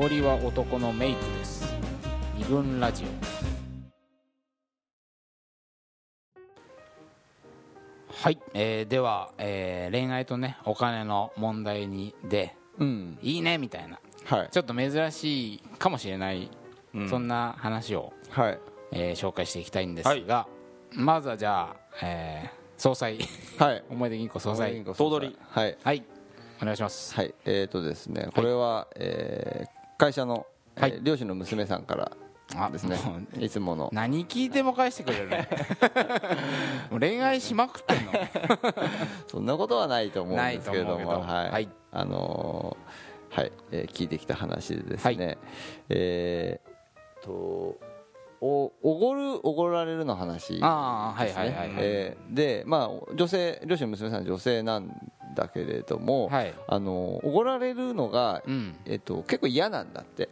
ごりは男のメイクです。二軍ラジオ。はい、えーでは、えー恋愛とねお金の問題にでうん。いいねみたいな。はい。ちょっと珍しいかもしれない、うん。そんな話を、はい。えー紹介していきたいんですが、まずはじゃあ、えー総裁。はい。思い出銀行総裁。頭取。はい。はい。お願いします。はい。えーとですねこれはえー会社のえーはい。漁師の娘さんからあですね。いつもの。何聞いても返してくれるね もう恋愛しまくってんの？そんなことはないと思うんですけれどもはい、はい。あのーはい、えー聞いてきた話でですね、はい。えーとおおごるおごられるの話ではいえーでまあ女性漁師の娘さんは女性なんだけれども、はい。あのおごられるのが、うん。えっと結構嫌なんだって。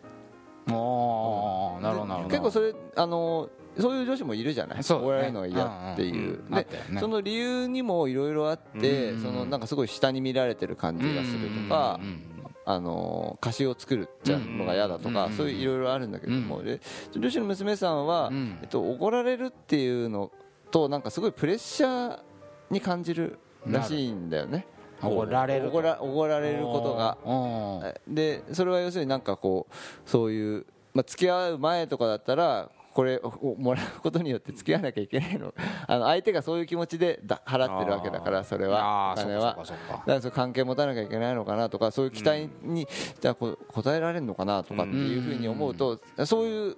おーなるほど結構それあのそういう女子もいるじゃない？そうだね。おごられるのが嫌っていう、でね。その理由にもいろいろあって、うん。そのなんかすごい下に見られてる感じがするとか、うんあの歌詞を作るっちゃうのが嫌だとか、うんそういういろいろあるんだけども、うんで漁師の娘さんは、うん。えっと、おごられるっていうのとなんかすごいプレッシャーに感じるらしいんだよね。おごられるおごられることが。でそれは要するになんかこうそういう、まあ、付き合う前とかだったらこれをもらうことによって付き合わなきゃいけないの。あの相手がそういう気持ちでだ払ってるわけだからそれは。お金は。だから関係持たなきゃいけないのかなとかそういう期待に、じゃあこ答えられるのかなとかっていうふうに思うと、そういう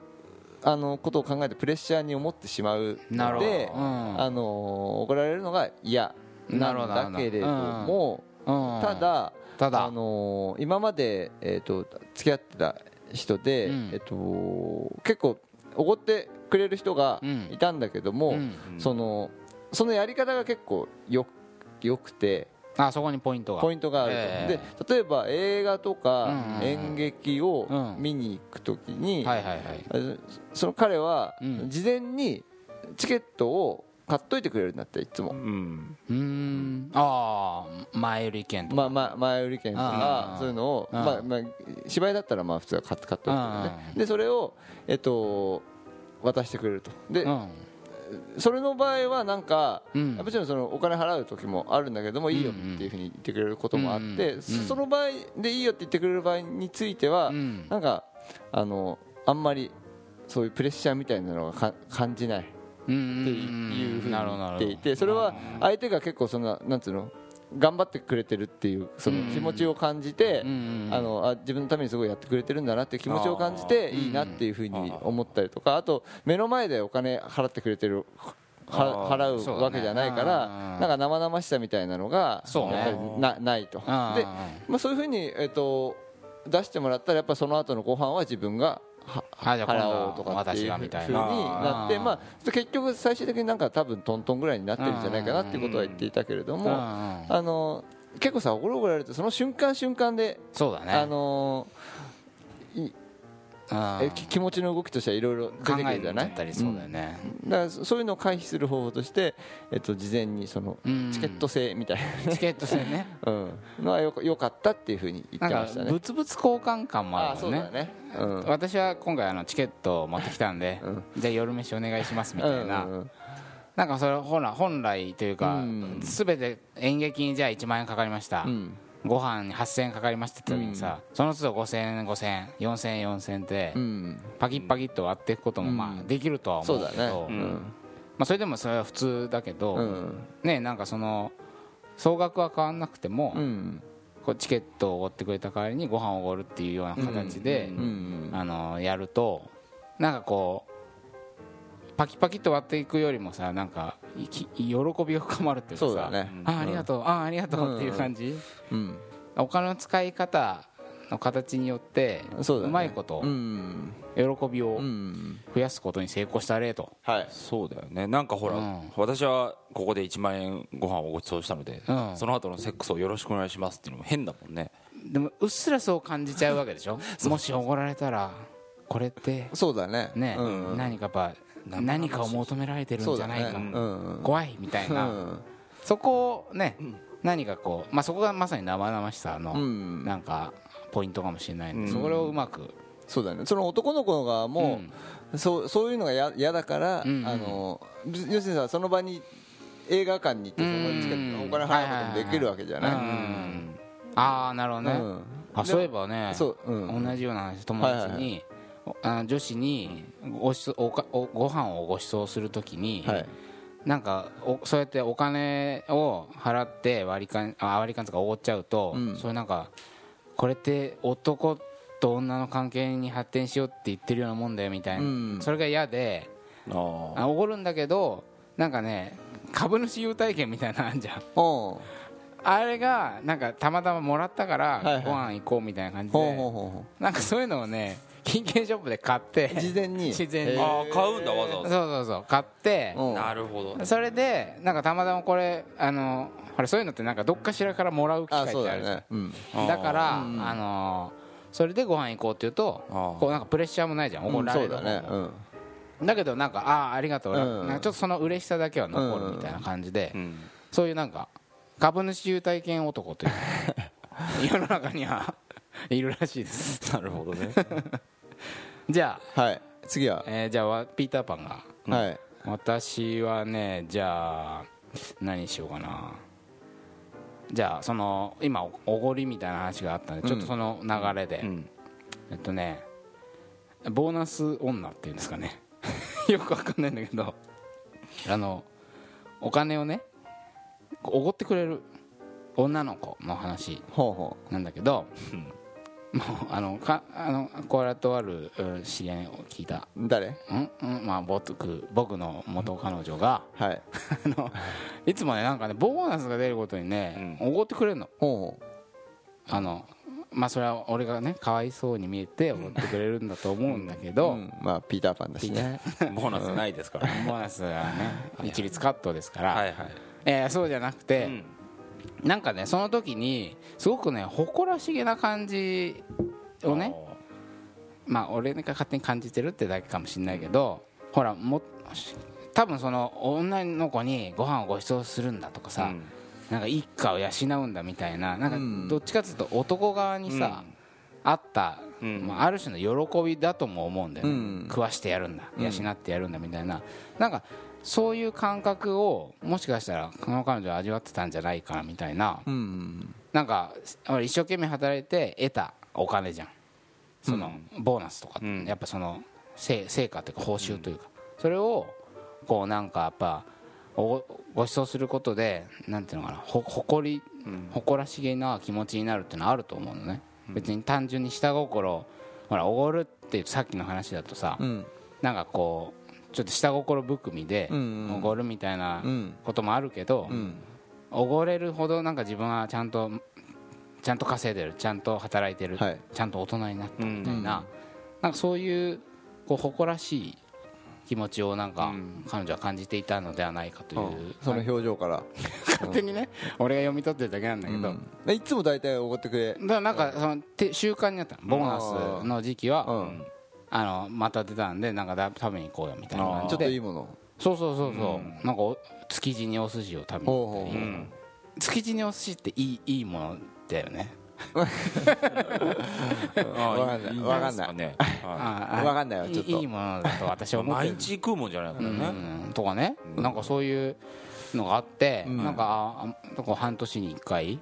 あのことを考えてプレッシャーに思ってしまうので、うんあの怒られるのが嫌なんだけれども、うん。ただただ。あの今まで、えー、と付き合ってた人で、うん。えっと結構おごってくれる人がうん。いたんだけども、うん。そのそのやり方が結構よよくてあそこにポイントが。ポイントがあると、えで例えば映画とか演劇をうん。見に行くときに、はいはいはい。あその彼はうん。事前にチケットを買っといてくれるんだっていつも、うん。うーん。ああ前売り券とか。まあまあ、前売り券とかうんそういうのを、うん。まあまあ、芝居だったらまあ普通は買っ買っといてね。うん。でそれを、えっと、渡してくれると。で、うん。それの場合はなんか、うん。もちろんそのお金払う時もあるんだけどもいいよっていうふうに言ってくれることもあって、うんそその場合でいいよって言ってくれる場合については、うん。なんかあのあんまりそういうプレッシャーみたいなのがか感じないっていうふうに言っていてそれは相手が結構そんななんつうの？頑張ってくれてるっていうその気持ちを感じて、あのあ自分のためにすごいやってくれてるんだなっていう気持ちを感じていいなっていうふうに思ったりとかあと目の前でお金払ってくれてる払うわけじゃないから、なんか生々しさみたいなのがやっぱりなないと。で、まあ、そういうふうに、えっと出してもらったらやっぱその後のご飯は自分が払はおうとかっていうふうにななって、まあ、結局最終的になんか多分トントンぐらいになってるんじゃないかなっていうことは言っていたけれども、あの結構さおごるおごられるとその瞬間瞬間で、そうだね。あのいうんえき気持ちの動きとしてはいろいろ出てくるじゃない？そうだよね。だからそういうのを回避する方法として、えっと、事前にそのうん。チケット制みたいチケット制ね。な、うん、のはよよかったっていうふうに言ってましたね。物々交換感もあるもんね。ね、うん。私は今回あのチケットを持ってきたんでうん。じゃあ夜飯お願いしますみたいな。うんうんなんかそれ本来本来というかうん。全て演劇にじゃあ1万円かかりました。うんご飯に8000円かかりましたって時にさその都度5000円5000円4000円4000円ってうん。パキッパキッと割っていくこともまうん。あできるとは思そうけど、うん。まあ、それでもそれは普通だけど、うん。ねなんかその総額は変わんなくても、うん。こうチケットをおごってくれた代わりにご飯をおごるっていうような形で、うん。あのやるとなんかこうパキパキっと割っていくよりもさなんか喜びが深まるっていうかさあありがとう、ああありがとうっていう感じ、うん。お金の使い方の形によってそうまいことうん。喜びをうん。増やすことに成功した例と、はい。そうだよね。なんかほら、うん。私はここで1万円ご飯をご馳走したので、うん。その後のセックスをよろしくお願いしますっていうのも変だもんね。でもうっすらそう感じちゃうわけでしょ？もしおごられたらこれって。そうだね。ね、うん。何かやっぱ何かを求められてるんじゃないか、うん。怖いみたいな、うん。そこをね、何かこう、まあ、そこがまさに生々しさの、うん。なんかポイントかもしれないんで、うん。それをうまくそうだね。その男の子の側も、そうそういうのがや嫌だから、うんうん。あの要するにさその場に映画館に行ってそのチケットのお金払うこともできるわけじゃない、うんうんああなるほどね、うん。あそういえばねそううん。同じような話友達に、おあの女子にごちそうおかおご飯をご馳走するときに、はい。なんかおそうやってお金を払って割り勘あ割り勘とかおごっちゃうと、うん。それなんかこれって男と女の関係に発展しようって言ってるようなもんだよみたいな、うん。それが嫌でおごるんだけどなんかね株主優待券みたいなのあんじゃんあれがなんかたまたまもらったからご飯行こうみたいな感じで、なんかそういうのをね 金券ショップで買ってう事前に？自然に。あー買うんだわざわそうざそうそう買ってうん。なるほど。それでなんかたまたまこれあのほらそういうのってなんかどっかしらからもらう機会ってあるじゃん。だからうんあのそれでご飯行こうって言うとこうなんかプレッシャーもないじゃん。怒られるそうだけどなんかああありがとううんなんかちょっとその嬉しさだけは残るみたいな感じでうん。そういうなんか株主優待券男という。世の中には。いるらしいです。なるほどね。じゃあ。はい。次は。えーじゃあわピーターパンが。はい。私はねじゃあ何にしようかな。じゃあその今おおごりみたいな話があったんでちょっとその流れで、うん。えっとねボーナス女っていうんですかね。よくわかんないんだけど。あのお金をねおごってくれる女の子の話なんだけど、もうあのかあのこれとあるうん知り合いを聞いた。う誰？うん？うん？まあ僕僕の元彼女がはい。あのいつもねなんかねボーナスが出ることにねおご、ってくれるの。ほうほあのまあそれは俺がねかわいそうに見えておごってくれるんだと思うんだけうど、うん。まあピーターパンだしね。ボーナスないですから。ボーナスがね 一律カットですから、はいはいえーそうじゃなくて、うんなんかねその時にすごくね誇らしげな感じをねまあ俺が勝手に感じてるってだけかもしれないけどほらも多分その女の子にご飯をご馳走するんだとかさ、うん。なんか一家を養うんだみたいななんうん。かどっちかっていうと男側にさ、あった、うん。まあ、ある種の喜びだとも思うんだよね、うん。食わしてやるんだうん養ってやるんだみたいな、なんかそういう感覚をもしかしたらこの彼女は味わってたんじゃないかなみたいな。うん。なんか俺一生懸命働いて得たお金じゃん。そのボーナスとかやっぱその成成果というか報酬というか、それをこうなんかやっぱおご馳走することでなんていうのかな。ほ誇りうん。誇らしげな気持ちになるっていうのはあると思うのね、別に単純に下心ほらおごるってさっきの話だとさ、うん。なんかこうちょっと下心含みでうんうん。おごるみたいなうん。こともあるけど、うん。おごれるほどなんか自分はちゃんとちゃんと稼いでるちゃんと働いてる、はい。ちゃんと大人になったみたいな、うん。なんかそういうこう誇らしい気持ちをなんかうん。彼女は感じていたのではないかという、その表情から。勝手にね俺が読み取ってるだけなんだけど、うん。いつも大体おごってくれ。だからなんかそのて習慣になったのボーナスの時期は。うあんのまた出たんでなんかだ食べに行こうよみたいな感ちょっといいものそうそうそうそう、なんかお築地にお寿司を食べに行ったり築地にお寿司っていいいいものだよね。あわかんない。いわかんない。ねはああわかんないわちょっと。いいいものだと私はい思って毎る日食うもんじゃないからうんね。うん。とかね、なんかそういうのがあって、うん。なんか半年に1回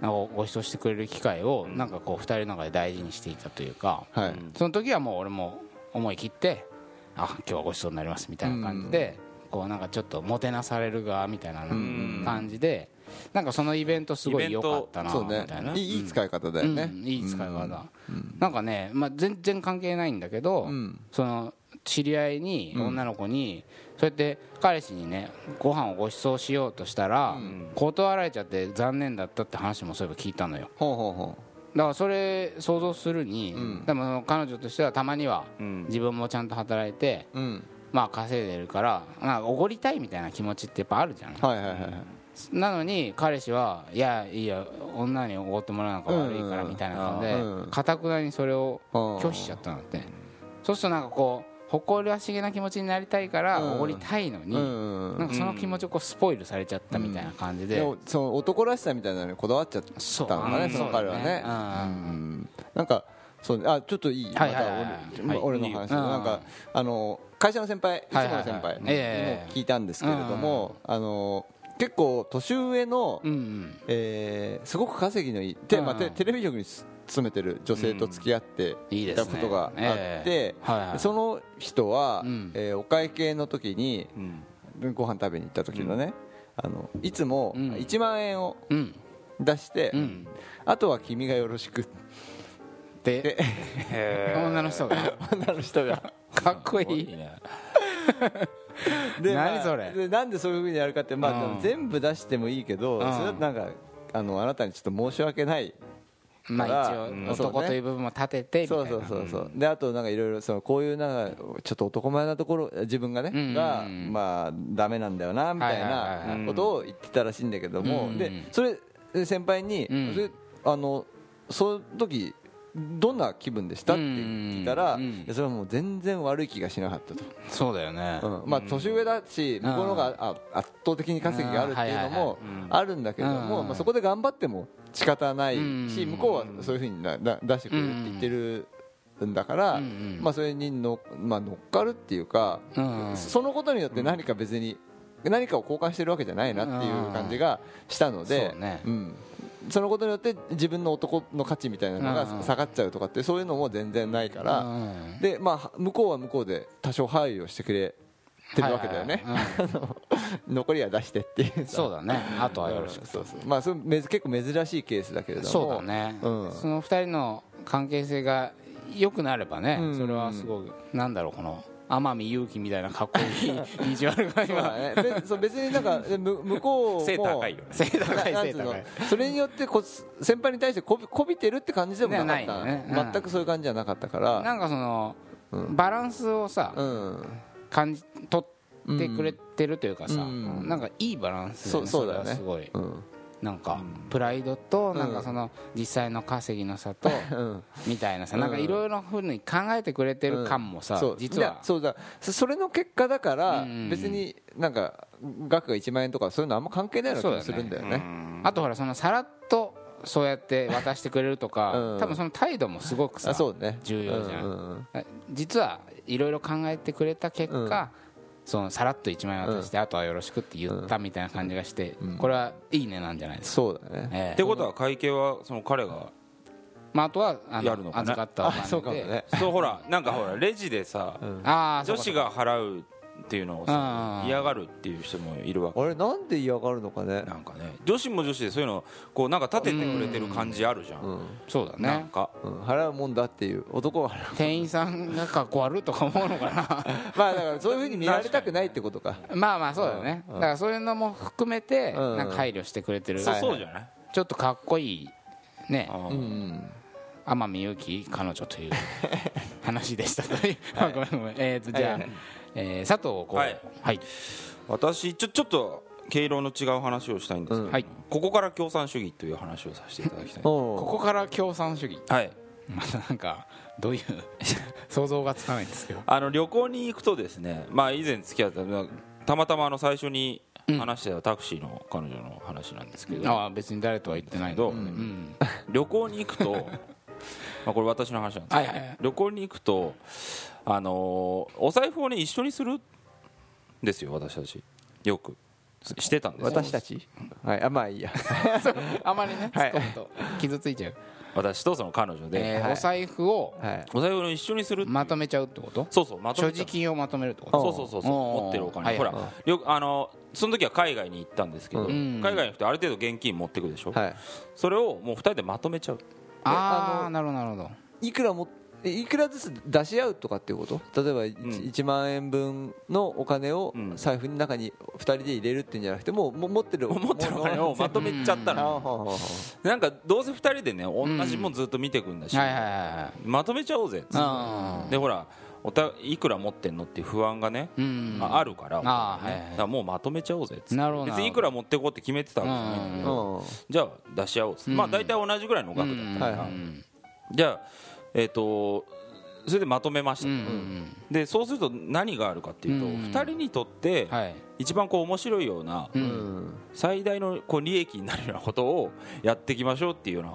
なんかご馳走してくれる機会をなんかこう2人の中で大事にしていたというか、はい。その時はもう俺も思い切ってあ今日はご馳走になりますみたいな感じで、こうなんかちょっともてなされる側みたいなうん。感じで、なんかそのイベントすごい良かったなみたいな、いいいい使い方だよね。うん。いい使い方、なんかね、まあ、全然関係ないんだけど、うん。その知り合いに女の子に、そうやって彼氏にねご飯をご馳走しようとしたら、ん。断られちゃって残念だったって話もそういえば聞いたのよ。ほうほうほだからそれ想像するに、うん。でも彼女としてはたまにはうん。自分もちゃんと働いて、まあ稼いでるからなんかおごりたいみたいな気持ちってやっぱあるじゃん。はいはいはいはい。なのに彼氏はいやいいや女におごってもらうのが悪いからみたいな感じでかたくなにそれを拒拒否しちゃったんだって。そうするとなんかこう誇らしげな気持ちになりたいからうん。おごりたいのに、うんなんかその気持ちをこうスポイルされちゃったみたいな感じで、その男らしさみたいなのにこだわっちゃったのかねうん。その彼はね。なんかそうあちょっといい。俺俺の話うん。なんかあの会社の先輩いつもの先輩にもええ聞いたんですけれどもあの結構年上のうんうん。えーすごく稼ぎのいいてうんまあテテレビ局に勤めてる女性と付き合っていたことがあっえてえはいはいその人はうん。えーお会計の時にうん。ご飯食べに行った時のねあのいつもうん。1万円をうん。出してうん。あとは君がよろしくで 女の人が。女の人が。かっこいいね で何まあそれ？でなんでそういうふうにやるかってまあうん。全部出してもいいけどうん。それだとなんかあのあなたにちょっと申し訳ないまあ一うん応男という部分も立ててみたいな。そうそうそうそう。であとなんかいろいろそのこういうなんかちょっと男前なところ自分がね、がまあダメなんだよなみたいなことを言ってたらしいんだけども、でそれで先輩に、うん。それあのその時どんな気分でした？って聞いたら、それはもう全然悪い気がしなかったと、そうだよね。うん。まあ、年上だし向こうの方があ圧倒的に稼ぎがあるっていうのもあるんだけれども、うん。まあ、そこで頑張っても仕方ないしうん。向こうはそういうふうになな出してくれるって言ってるんだから、まあ、それにの、まあ、乗っかるっていうか、うん。そのことによって何か別に何かを交換してるわけじゃないなっていう感じがしたので、うんそのことによって自分の男の価値みたいなのがうん下がっちゃうとかってそういうのも全然ないから、うんでまあ、向こうは向こうで多少配慮してくれてるわけだよね、残りは出してっていうさ。そうだね。あとはよろしく。そうそう。まあそれめず結構珍しいケースだけれども。そうだね、うん。その二人の関係性が良くなればね、うん。それはすごくなんだろうこの天海祐希みたいなかっこいいビジュアルが今ね。べそう別になんか向こうも背高いよね。背高い背高い。それによってこ先輩に対してこびこびてるって感じでもなかった、ねうん。全くそういう感じじゃなかったから。なんかその、うん。バランスをさ、うん。感じ取ってくれてるというかさ、うん。なんかいいバランスそうそうだよね。すごい。うんなんかプライドとん。なんかその実際の稼ぎの差とうん。みたいなさうん。なんかいろいろふうに考えてくれてる感もさ実は。そうだ。そそれの結果だから別になんか額が1万円とかそういうのあんま関係ないような気がするんだよね。あとほらそのさらっとそうやって渡してくれるとか、うん。多分その態度もすごくさあそうね。重要じゃん。実はいろいろ考えてくれた結果、そのさらっと1万円渡して、あとはよろしくって言ったみたいな感じがして、これはいいねなんじゃないですか、そうだね。ええ。ってことは会計はその彼がまあ、あとはあやるのかな？預かったおあ金で。そうかもね。そうほらなんかほらレジでさ女子が払うっていうのを嫌がるっていう人もいるわけ。あれなんで嫌がるのかね？なんかね女子も女子でそういうのこうなんか立ててくれてる感じあるじゃん、うん。そうだね。なんか。うん。払うもんだっていう。男が払う店員さんがかっこ悪いとか思うのか まあだからそういうふうに見られたくないってことか。なまあまあそうだよねだからそういうのも含めてうん。なんか配慮してくれてる。そうじゃない、ちょっとかっこいいね。うん。うん。天海祐希彼女という話でしたという。あごめんごめん。えーとじゃあえー佐藤こう。はい。はい。私ちょちょっと毛色の違う話をしたいんですけど、うん。はい。ここから共産主義という話をさせていただきたい。ここから共産主義。はい。またなんかどういう 想像がつかないんですけど。あの旅行に行くとですねまあ以前付き合ったたまたまあの最初に話してたタクシーの彼女の話なんですけど、ああ別に誰とは言ってないけど。う。うんん。旅行に行くと まあこれ私の話なんですけど、はいはいはい。旅行に行くとあのーお財布をね一緒にするんですよ私たち。よく。してたんですよ。私たち？はい。あまあいいや。あまりねはい。突っ込むと。傷ついちゃう。私とその彼女で、はい。えーお財布をはい。お財布を一緒にするっていう。まとめちゃうってこと？そうそうまとめ所ちゃう。持金をまとめるってこと？そうそうそうそう。持ってるお金、はい。ほらよくあのその時は海外に行ったんですけど、うん。海外に行くとある程度現金持ってくでしょ、はい。それをもう二人でまとめちゃう。ああなるほどなるほど。いくらもえいくらずつ出し合うとかっていうこと？例えば 1,、ん。万円分のお金をうん。財布の中に2人で入れるっていうんじゃなくてもう持ってる 持ってるお金をまとめちゃったあの、ほうほうほうなんかどうせ二人でね同じもんずっと見てくんだし、まとめちゃおうぜっつって。でほらおたいくら持ってんのって不安がね、うん。ああるからあーはいはいだもうまとめちゃおうぜっつって。別にいくら持ってこうって決めてたわけじゃないんだけど、うん。じゃあ出し合おうっつって、うん。まあ大体同じぐらいの額だったから、じゃあえっ、とそれでまとめました、でそうすると何があるかっていうと、うん2人にとって一番こう面白いようなううん。ん最大のこう利益になるようなことをやっていきましょうっていうような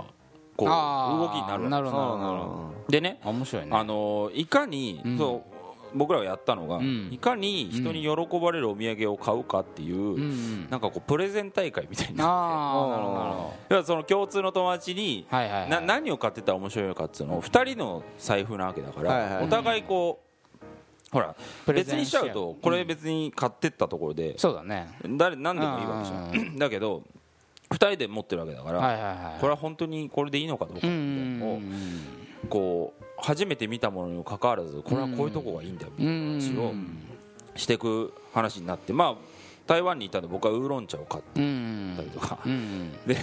こう動きになるなるほどなるほどなるほでねど面白いね。あのいかに、うん。そう僕らがやったのが、うん。いかに人に喜ばれるお土産を買うかっていう、なんかこうプレゼン大会みたいになってその共通の友達に、な何を買ってたら面白いのかっていうのを2人の財布なわけだから、お互いこうほら別にしちゃうとこれ別に買ってったところでそうだね。誰何でもいいわけじゃん。だけど2人で持ってるわけだから、これは本当にこれでいいのかどうかうみたいなのをん。こう初めて見たものにもかかわらずこれはこういうとこがいいんだよみたいな話をしていく話になってまあ台湾にいたんで僕はウーロン茶を買っうんたりとか。うん。で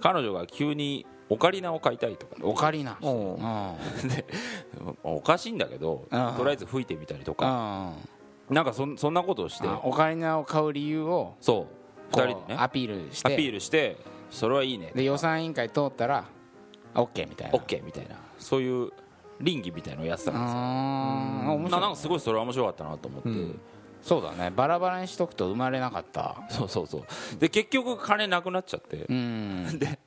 彼女が急にオカリナを買いたいとか。オカリナ。うん。うん。おかしいんだけどうん。とりあえず吹いてみたりとか。あなんかそんそんなことをして。オカリナを買う理由をそう。こ2人でね。うアピールして。アピールしてそれはいいね。で予算委員会通ったら OK みたいな。OK みたいな。そういう倫理みたいなのをやってたんですよ。面白い。ななんかすごいそれは面白かったなと思って、うん。そうだね。バラバラにしとくと生まれなかった。そうそうそう。で結局金なくなっちゃって、うん。で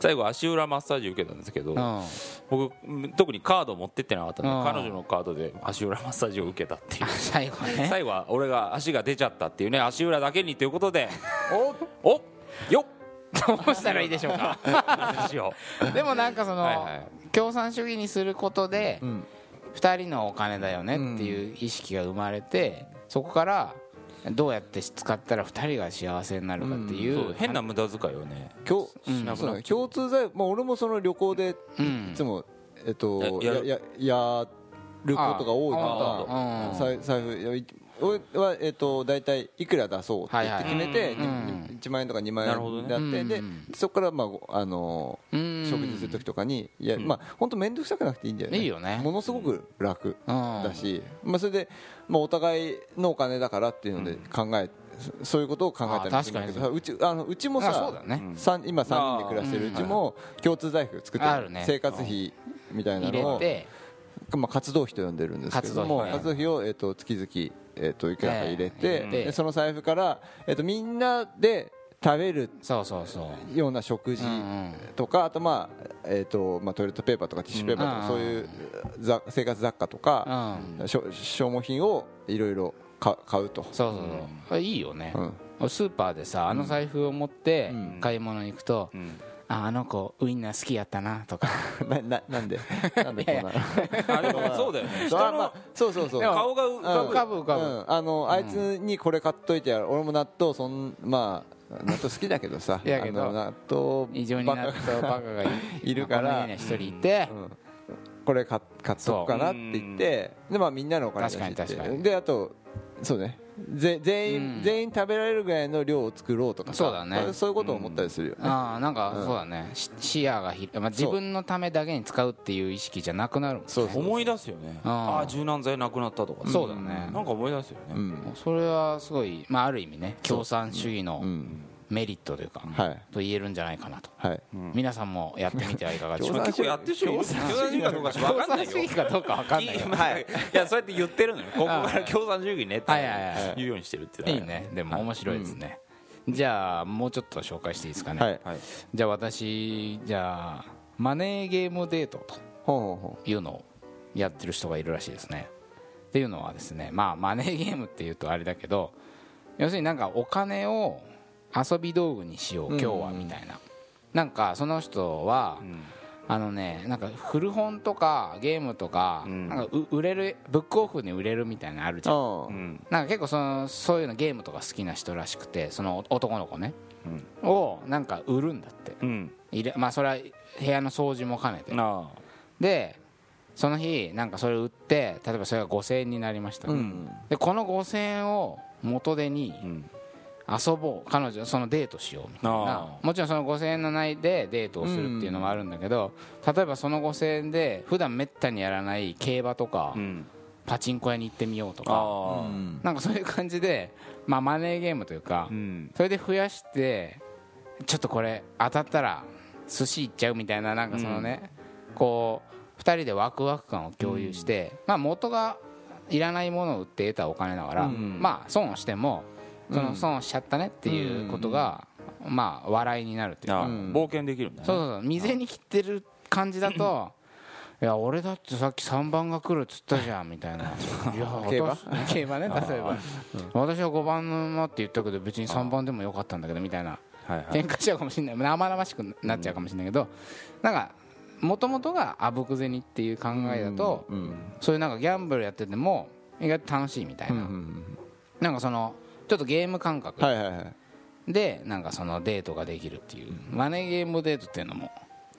最後足裏マッサージ受けたんですけど、うん。僕特にカード持ってってなかったんで、うん。彼女のカードで足裏マッサージを受けたっていう。最後ね。最後は俺が足が出ちゃったっていうね足裏だけにということで おおよっ。どうしたらいいでしょうか。しよでもなんかその、はいはい共産主義にすることで、うん。2人のお金だよねっていう意識が生まれて、そこからどうやって使ったら2人が幸せになるかっていう,、うそう変な無駄遣いをね。共うん。共通財まあ俺もその旅行でうん。いつもえっとややる。やることが多いあからあ財財布はえっと大体いくら出そうって決めてはいはい。うん1万円とか2万円やってでうんそこからまああのうん。食事する時とかにいやうん。まあ本当面倒くさくなくていいんだよね。いいよね。ものすごく楽うん。だしまあそれでまあお互いのお金だからっていうので考えそそういうことを考えたりもするんだけどうちあのうちもあさ今3人で暮らしてるうちも共通財布作って生活費みたいな入のをまあ、活動費と呼んでるんですけども活動費活動費を、えっと月々、えっといくらか入れて,、でその財布から、えっとみんなで食べるそうそうそう。ような食事とか、あと、まあえっとまあ、トイレットペーパーとかティッシュペーパーとか、うん。そういうざ生活雑貨とか、消耗品をいろいろ買買うと。そうそうそう。いいよね。う、ん。スーパーでさあの財布を持ってうん。買い物に行くと、うんああの子ウインナー好きやったなとか。なななんで？なんでこんな あでもそうだよね。人のあまあそうそうそう。顔が浮かぶ。浮かぶ浮かぶ、うん、あのあいつにこれ買っといてやる、俺も納豆そんまあ納豆好きだけどさ。いやけど納豆異常になったバカがいいるから一人いて、うん。これ買買っとくかなって言って。で、まあ、みんなのお金出して確かに確かに。であとそうねぜ全員、うん。全員食べられるぐらいの量を作ろうとかさ。そうだね。そういうことを思ったりするよね、ああなんかうん。そうだね、し視野がひ、まあ、自分のためだけに使うっていう意識じゃなくなるもんそうそう思い出すよね。うん。ああ柔軟剤なくなったとか。そうだね。なんか思い出すよね。うん。それはすごい、まあ、ある意味ね共産主義のうんメリットというか、はい。と言えるんじゃないかなと。はい。皆さんもやってみてはいかがでしょうか？共産結構やってる人いる共産主義。かどうか分かんないよ共産主義かどうか分かんないよ。はい、いやそうやって言ってるのよ。ここから共産主義ねって言うようにしてるっていいね。でも面白いですね、じゃあもうちょっと紹介していいですかね、はい。はいじゃあ私じゃあマネーゲームデートというのをやってる人がいるらしいですね。っていうのはですねまあマネーゲームっていうとあれだけど要するになんかお金を遊び道具にしよう今日はみたいな、なんかその人は、うん。あのねなんか古本とかゲームとか,、うん。なんかう売れるブックオフに売れるみたいなのあるじゃん。なんか結構そのそういうのゲームとか好きな人らしくてその男の子ね、をなんか売るんだって。うん。入れまあそれは部屋の掃除も兼ねて。なでその日なんかそれ売って例えばそれが5000円になりました、うん。でこの5000円を元手にあうん遊ぼう彼女そのデートしようみたいな。あもちろんその5000円の内でデートをするっていうのもあるんだけど、例えばその5000円で普段めったにやらない競馬とか、うん。パチンコ屋に行ってみようとか。うん。なんかそういう感じで、まあ、マネーゲームというか、うん。それで増やしてちょっとこれ当たったら寿司行っちゃうみたいななんかそのね、こ2人でワクワク感を共有して、まあ、元がいらないものを売って得たお金だから、うん。まあ損をしてもそのうん損しちゃったねっていうことが、まあ笑いになるっていうか、冒険できるんだね。そうそうそう。未然に切ってる感じだといや俺だってさっき3番が来るっつったじゃんみたいな。いや競馬？私競馬ね例えば。私は5番の馬って言ったけど別に3番でもよかったんだけどみたいな。はいはい。喧嘩しちゃうかもしれない。生々しくなっちゃうかもしれないけど。なんかもともとがあぶく銭っていう考えだとうんそういうなんかギャンブルやってても意外と楽しいみたいうんうなん。なんかそのちょっとゲーム感覚。でなんかそのデートができるっていう。マネーゲームデートっていうのも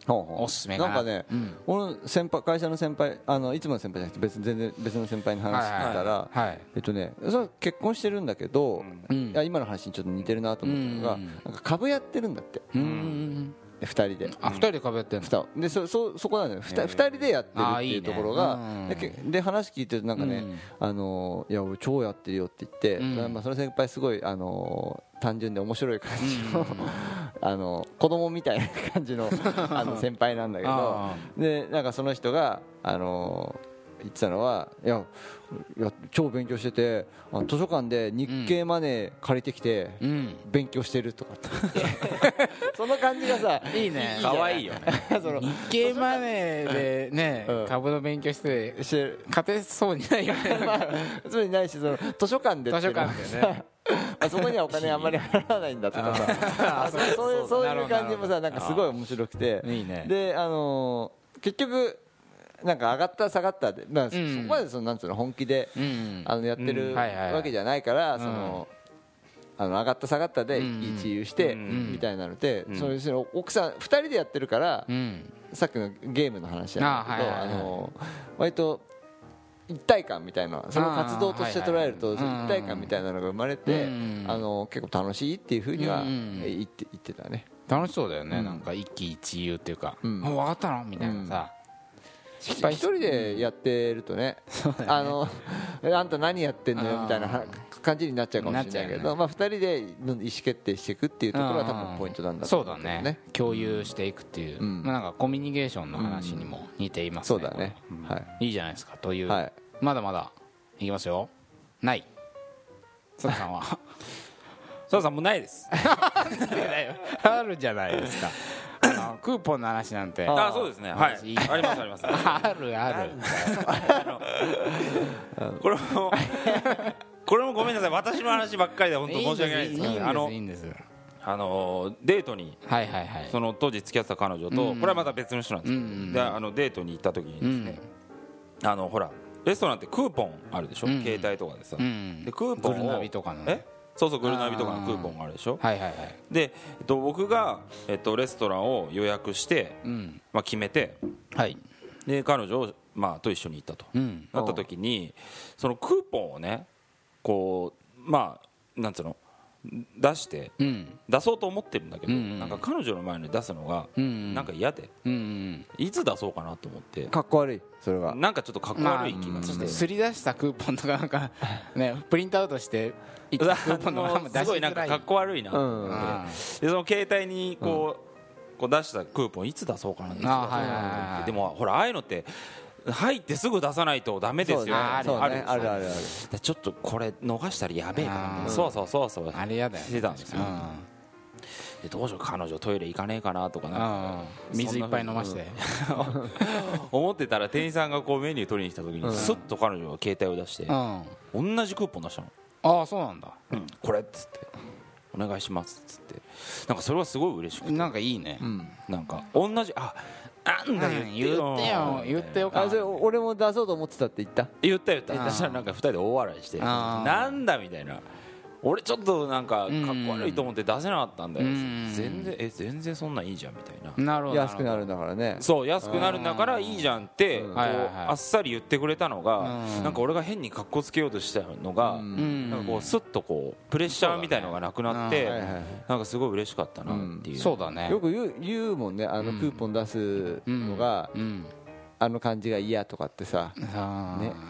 おすすめかな。なんかね、うん。俺の先輩会社の先輩あのいつもの先輩じゃなくて別に全然別の先輩に話聞いたら、はいえっとねそ結婚してるんだけど、うん。いや今の話にちょっと似てるなと思ったのが、うん。なんか株やってるんだって。うん。で2人で。あ二人で壁やってんの？でそそそこなんだよ 2, へー。人でやってるっていうところが。で話聞いてるとなんかね、うん。あのいや俺超やってるよって言って、うん。まあ、その先輩すごいあの単純で面白い感じの,、あの子供みたいな感じのあの 先輩なんだけどあでなんかその人があの言ってたのはいやいや超勉強しててあの図書館で日経マネー借りてきてうん。勉強してるとかって その感じがさいいね。可愛いよね。その日経マネーでねうん。株の勉強して勝てそうにないよね。まあそうにないしその図書館で図書館でね。あそこにはお金あんまり払わないんだとかさ。あそうそういうそういう感じもさなんかすごい面白くて。いいね。であのー結局なんか上がった下がったで、まあ、そん。そこまでそのなんつうの本気でうんあのやってるうん。はいはいはい。わけじゃないからそのあの上がった下がったでうん。一遊してうん。みたいなのでん。そういうその奥さん2人でやってるからうん。さっきのゲームの話なんだけどあの割と一体感みたいなその活動として捉えると一体感みたいなのが生まれてうん。あの結構楽しいっていうふうにはうん。言って言ってたね。楽しそうだよね。うん。なんか一喜一憂っていうかう分かったのみたいなさ失敗一人でやってるとねあのあんた何やってんのよみたいなは感じになっちゃうかもしれないけどまあ二人での意思決定していくっていうところは多分ポイントなんだとそうだ思うけどね共有していくっていううん。まあなんかコミュニケーションの話にも似ていますね。そうだね。はい。いいじゃないですか。というはい。まだまだいきますよ。ない。佐藤さんは。澤さんもうないです。あるじゃないですかクーポンの話なんて。ああそうですね。はい。ありますあります。あるある。これもこれもごめんなさい。私の話ばっかりで本当申し訳ないです。いいんですあのいいんです。あのデートにはいはいはい。その当時付き合ってた彼女とうん。これはまた別の人なんですけどうんうん。であのデートに行った時にですねあのほらレストランってクーポンあるでしょ？うん。携帯とかでさ。うん。でクーポンをグルナビとかのね。え？そうそうグルナビとかのクーポンがあるでしょ？はいはいはい。で、えっと、僕が、えっと、レストランを予約して、うん。まあ、決めてはい。で彼女を、まあ、と一緒に行ったと、うん。なった時にそのクーポンをねこうまあなんつうの？出してうん。出そうと思ってるんだけど、うんうん。なんか彼女の前に出すのがうんなんか嫌でうんうんいつ出そうかなと思って。かっこ悪いそれがなんかちょっとかっこ悪い気がして、すり出したクーポンとかなんかね プリントアウトしていクーポンのまま出しづらい。すごいなんかかっこ悪いなとうん。思って、あでその携帯にこう,、こう出したクーポンいつ出そうかなって、でもほらああいうのって入ってすぐ出さないとダメですよ。あるある。あるあるでちょっとこれ逃したらやべえかあなー。そうそうそうそう。あれやだよね。してたんですよ。でどうしよう彼女トイレ行かねえかなとかうん。な水いっぱい飲まして。思ってたら店員さんがこうメニュー取りに来た時にスッと彼女が携帯を出してうん。同じクーポン出したの。ああそうなんだ。これっつって。お願いしますっつって。なんかそれはすごい嬉しくて。なんかいいね。うん。なんか同じあなんだうん言ってよ。言ってよ言ってよか。あそれ俺も出そうと思ってたって言った？言った言った。そしたらなんか二人で大笑いしてなんだみたいな俺ちょっとなんかかっこ悪いと思って出せなかったんだよ。うん。全然え全然そんなんいいじゃんみたいな。なるほど安くなるんだからね。そう安くなるんだからいいじゃんってうん。こうあっさり言ってくれたのがうん。なんか俺が変に格好つけようとしたのがなんかこうスッとこうプレッシャーみたいのがなくなってなんかすごい嬉しかったなっていう。そうだね。よく言う言うもんねあのうん。クーポン出すのが。うんあの感じが嫌とかってさ。ね。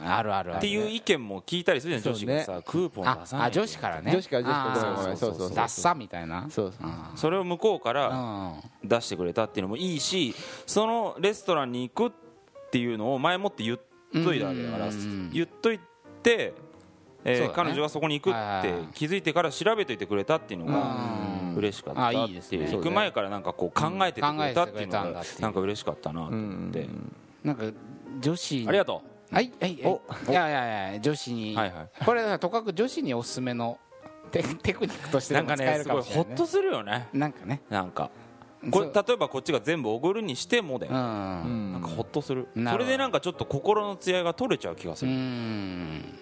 あるあるある。っていう意見も聞いたりするじゃん女子がそさクーポンあ出さないあ女子からね。女子から女子からそうそうそうダッサみたいな。そうそう。あそれを向こうからー出してくれたっていうのもいいしそのレストランに行くっていうのを前もって言っといたわけだからうん言っといて、えー彼女がそこに行くって気づいてから調べといてくれたっていうのがうん。嬉しかったあいっていう行く前からなんかこう考えててくれたっていうのがなんか嬉しかったなと思ってなんか女子ありがとはいはいはい。いやいやいや女子に、はいはい。これとかく女子におすすめのテテクニックとしうなんかても使えねすごいるかもしれない、ね、ホッとするよね。なんかね。なんか。これ例えばこっちが全部おごるにしてもだよ。うん。なんかホッとする。それでなんかちょっと心の艶が取れちゃう気がすうるん。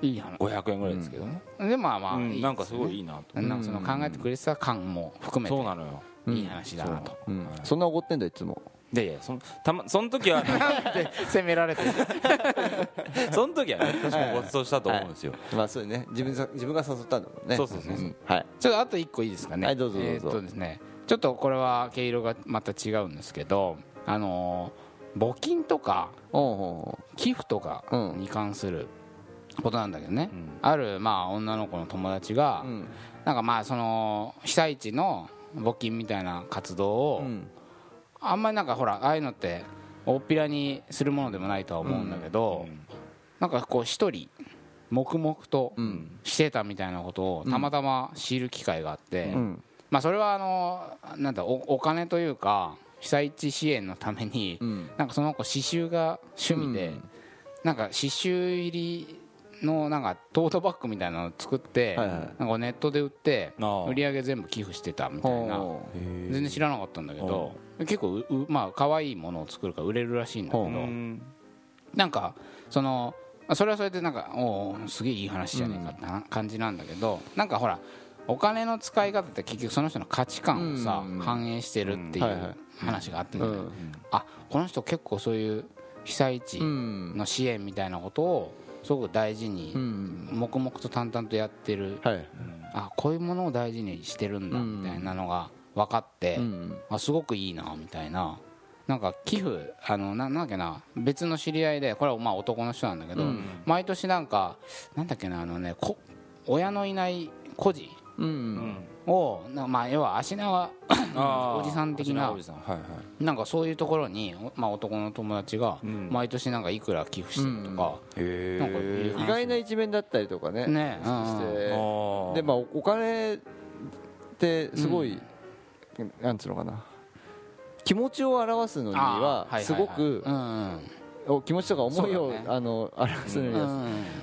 いい話。500円ぐらいですけどね。でまあまあ、うんいいですね。なんかすごいいいなと。なんかその考えてくれてた感も含めて。そうなのよ。いい話だなと、うん。そん。な怒ってんだいつもでいやそのたまその時は で責められてる？その時はね確かにごちそうしたと思うんですよ。まあそうね。自分さ自分が誘ったんだもんね。そうそうそうそう。んはい。ちょっとあと一個いいですかね。はいどうぞどうぞ。えーっとですね。ちょっとこれは毛色がまた違うんですけどあのー募金とか寄付とかうん。に関することなんだけどね、うん。あるまあ女の子の友達が、ううん。なんかまあその被災地の募金みたいな活動を、うんあんまりなんかほらああいうのって大っぴらにするものでもないとは思うんだけど、なんかこう一人黙々とうん。してたみたいなことをたまたま知る機会があって、うん。まあそれはあのなんだおお金というか被災地支援のために、うん。なんかその子刺繍が趣味で、うん。なんか刺繍入りのなんかトートバッグみたいなのを作って、なんかネットで売って売り上げ全部寄付してたみたいな。ほ全然知らなかったんだけど結構ううまあ可愛いものを作るから売れるらしいんだけどなんかそのあそれはそれでなんかおーすげえいい話じゃねえかってな感じなんだけどなんかほらお金の使い方って結局その人の価値観をさうん。反映してるっていう話があってあこの人結構そういう被災地うん。の支援みたいなことをすごく大事うにん。黙々と淡々とやってる。はい。あこういうものを大事にしてるんだみたいなのが分かってうんあすごくいいなみたいな。なんか寄付あのななんだっけな別の知り合いでこれはまあ男の人なんだけど、うん毎年なんかなんだっけなあのねこ親のいない孤児ううん。んをなまあ要は足長あー。おじさん的なはいはい。なんかそういうところに、おまあ、男の友達がうん。毎年なんかいくら寄付してるとか、へなんか意外な一面だったりとかねねうんうん。して。あでまあおお金ってすごい、なんつうのかな。気持ちを表すのにあはすごく気持ちとか思いを、ね。あの表すのにはう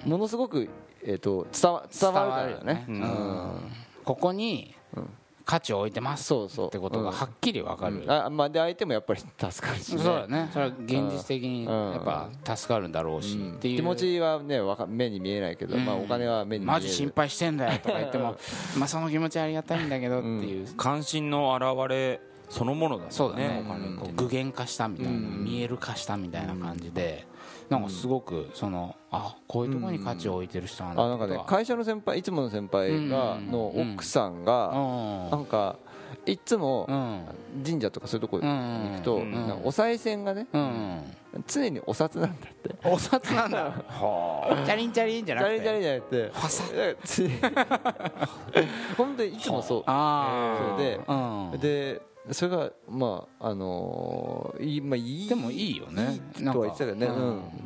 んものすごく、えー、と伝わ伝わるからね。伝わるようん。うん。ここにうん価値を置いてますそうそう。ってことがはっきり分かる、うん。あまあ、で相手もやっぱり助かるし、ね、そうだね。それは現実的にうん。やっぱ助かるんだろうし、うん。っていう。気持ちはねわか目に見えないけど、うん。まあ、お金は目に見える。マジ心配してんだよとか言っても まあその気持ちはありがたいんだけどっていう、関心の表れそのものだねそうだね。お金ってね。こう具現化したみたいな、うん。見える化したみたいな感じで、なんかすごくそのあこういうところに価値を置いてる人なんだあなんかねと会社の先輩いつもの先輩がうん。の奥さんがうん。なんかいつもうん。神社とかそういうとこに行くとお賽銭がねうん常にお札なんだって。お札なんだ。チャリンチャリンじゃなくて。ジャリジャリじゃなくて。本当にいつもそう。ああそうでうん。でそれがまああのーいいまあいいでもいいよね。とは言ってたけどね、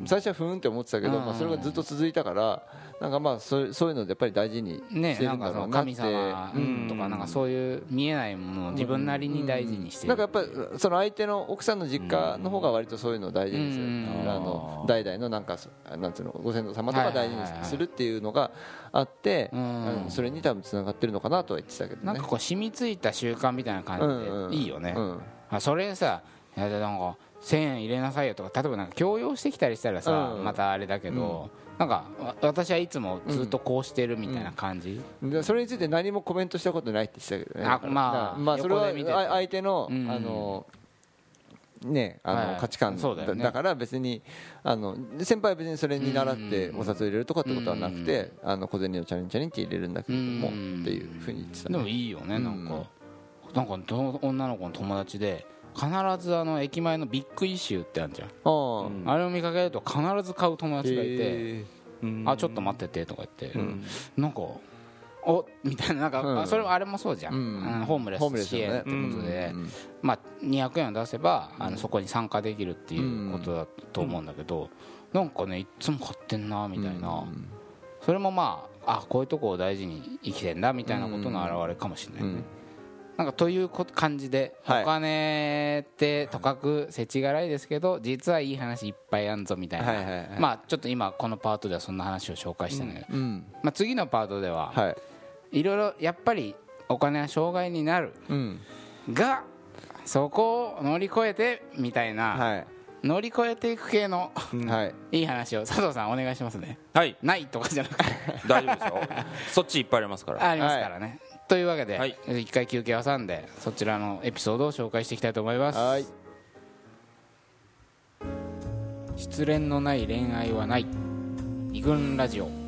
最初はふーんって思ってたけど、うん。まあ、それがずっと続いたからなんかまあそうそういうのでやっぱり大事にしてるんだろうなって、の神様うん。とかなんかそういう見えないものを自分なりに大事にしてるなんかやっぱりその相手の奥さんの実家の方が割とそういうのを大事にする、うん。あの代々のなんかそなんつうのご先祖様とか大事にするっていうのがあって、うん。それに多分つながってるのかなとは言ってたけどね。なんかこう染みついた習慣みたいな感じでいいよね。うん。あそれさいやなんか1000円入れなさいよとか例えばなんか強要してきたりしたらさうん。またあれだけどなんかわ私はいつもずっとこうしてるみたいな感じ？でそれについて何もコメントしたことないって言ってたけどねあまあまあそれは相手のうんあのねあの価値観だよね。だだから別にあの先輩は別にそれに習ってお札を入れるとかってことはなくてあの小銭をチャリンチャリンって入れるんだけれどもうんっていうふうに言ってたでもねいいよねなんか。なんか女の子の友達で必ずあの駅前のビッグイシューってあるじゃん。あうん。あれを見かけると必ず買う友あ達がいてへあちょっと待っててとか言ってなんかおみたいななんか、うん。あそれはあれもそうじゃん、うん。うんホームレスス支援ってことで、うん。まあ、200円を出せばあのそこに参加できるっていうことだと思うんだけど、なんかねいっつも買ってんなみたいな、それもまああこういうとこを大事に生きてんだみたいなことの表れかもしれないね、うんなんかという感じで、はい。お金ってとかく世知辛いですけど実はいい話いっぱいあんぞみたいな、はいはいはい。まあちょっと今このパートではそんな話を紹介してんだけど、うん。まあ、次のパートでは、はい。いろいろやっぱりお金は障害になる。うん。がそこを乗り越えてみたいな、はい。乗り越えていく系のはい。いい話を。佐藤さんお願いしますね。はい。ないとかじゃなくて。大丈夫ですよ。そっちいっぱいありますから。ありますからね、というわけで、はい。一回休憩挟んでそちらのエピソードを紹介していきたいと思います。はい。失恋のない恋愛はない。二軍ラジオ